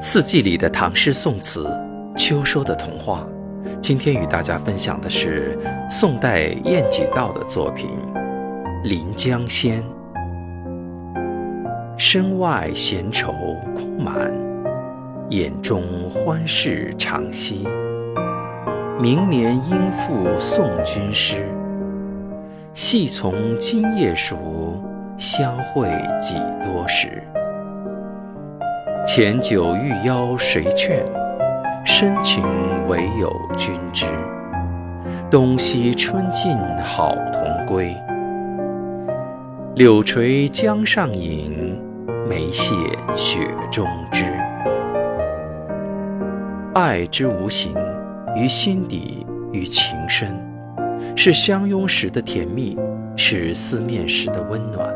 四季里的唐诗宋词，秋收的童话。今天与大家分享的是宋代晏几道的作品《临江仙》。身外闲愁空满，眼中欢事常稀。明年应赋送君诗，系从今夜熟，相会几多时。前酒欲邀谁劝？深情唯有君知。东西春尽好同归。柳垂江上影，梅谢雪中枝。爱之无形，于心底，于情深，是相拥时的甜蜜，是思念时的温暖。